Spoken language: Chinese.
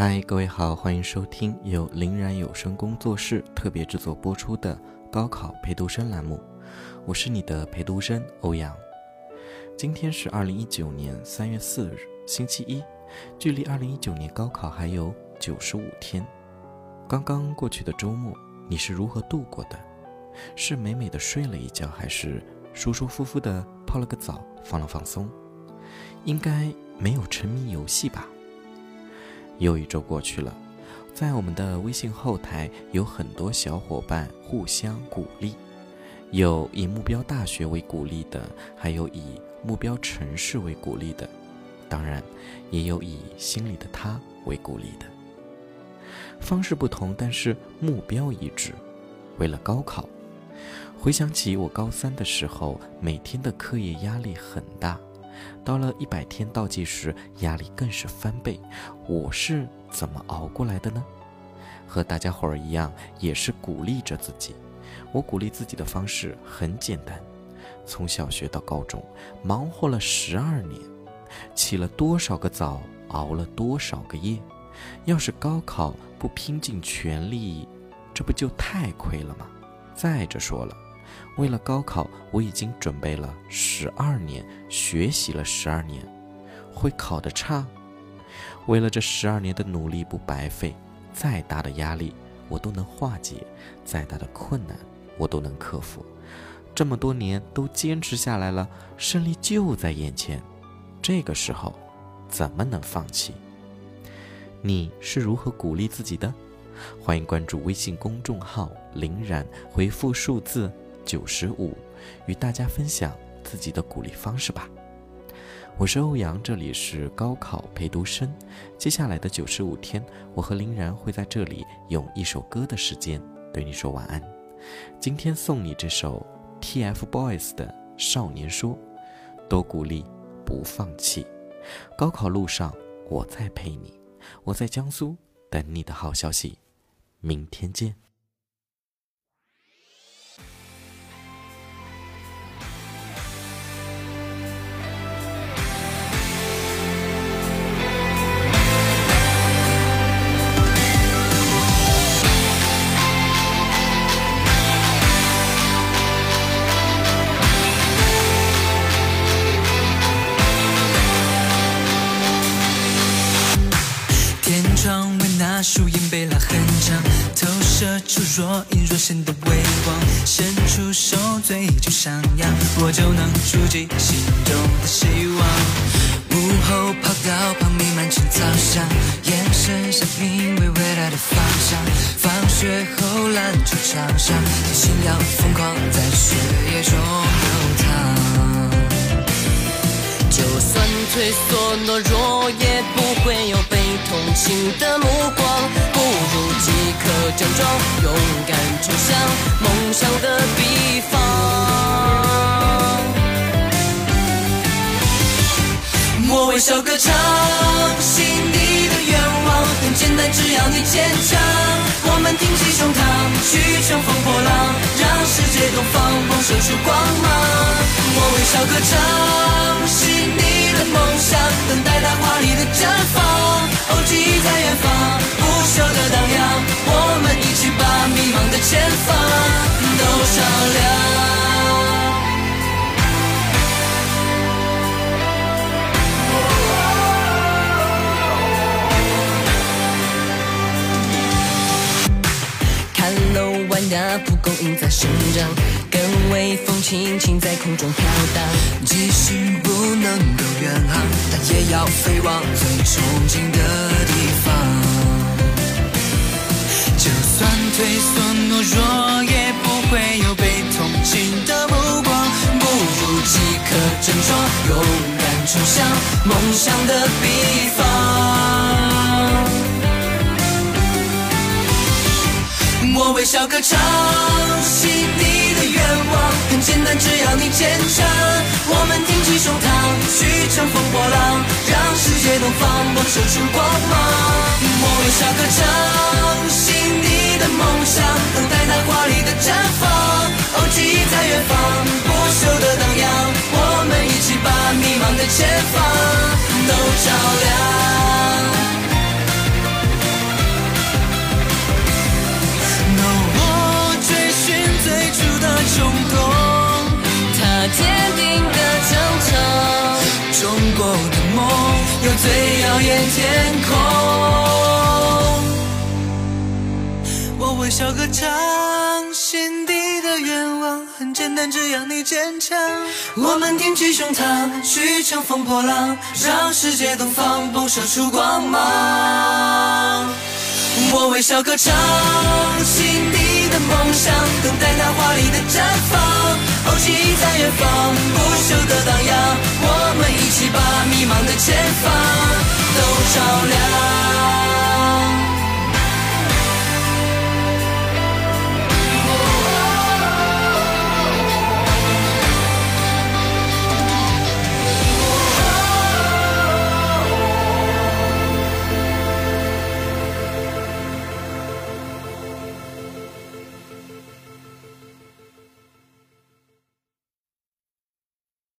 嗨，各位好，欢迎收听由林然有声工作室特别制作播出的高考陪读生栏目，我是你的陪读生欧阳。今天是二零一九年三月四日，星期一，距离二零一九年高考还有九十五天。刚刚过去的周末，你是如何度过的？是美美的睡了一觉，还是舒舒服服的泡了个澡，放了放松？应该没有沉迷游戏吧？又一周过去了，在我们的微信后台有很多小伙伴互相鼓励，有以目标大学为鼓励的，还有以目标城市为鼓励的，当然，也有以心里的他为鼓励的。方式不同，但是目标一致，为了高考。回想起我高三的时候，每天的课业压力很大。到了一百天倒计时，压力更是翻倍。我是怎么熬过来的呢？和大家伙儿一样，也是鼓励着自己。我鼓励自己的方式很简单：从小学到高中，忙活了十二年，起了多少个早，熬了多少个夜。要是高考不拼尽全力，这不就太亏了吗？再者说了。为了高考，我已经准备了十二年，学习了十二年，会考得差？为了这十二年的努力不白费，再大的压力我都能化解，再大的困难我都能克服。这么多年都坚持下来了，胜利就在眼前，这个时候怎么能放弃？你是如何鼓励自己的？欢迎关注微信公众号“林然”，回复数字。九十五，与大家分享自己的鼓励方式吧。我是欧阳，这里是高考陪读生。接下来的九十五天，我和林然会在这里用一首歌的时间对你说晚安。今天送你这首 TFBOYS 的《少年说》，多鼓励，不放弃。高考路上，我在陪你，我在江苏等你的好消息。明天见。投射出若隐若现的微光。伸出手，嘴就上扬，我就能触及心中的希望。午后跑道旁弥漫青草香，眼神像明为未来的方向。放学后篮球场上，心要疯狂在血液中流淌。就算退缩懦弱，也不会有被同情的目光。即刻强壮，勇敢冲向梦想的彼方。我微笑歌唱，心底的愿望很简单，只要你坚强。我们挺起胸膛，去乘风破浪，让世界东方迸射出光芒。我微笑歌唱，心底的梦想，等待它华丽的绽放。哦，记忆在远方，不朽的荡漾。我们一起把迷茫的前方都照亮。看楼弯牙，蒲公英在生长。跟微风轻轻在空中飘荡，即使不能够远航，但也要飞往最憧憬的勇敢冲向梦想的彼方。我微笑歌唱，心底的愿望很简单，只要你坚强。我们挺起胸膛，去乘风破浪，让世界东方迸射出光芒。我微笑歌唱，心底的梦想，等待它华丽的绽放。哦，记忆在远方，前方都照亮。No，我追寻最初的冲动，他坚定的征程。中国的梦，有最耀眼天空。我微笑歌唱，心底。简单，只要你坚强。我们挺起胸膛，去乘风破浪，让世界东方迸射出光芒。我微笑歌唱，心底的梦想，等待它华丽的绽放。哦，记忆在远方，不朽的荡漾。我们一起把迷茫的前方都照亮。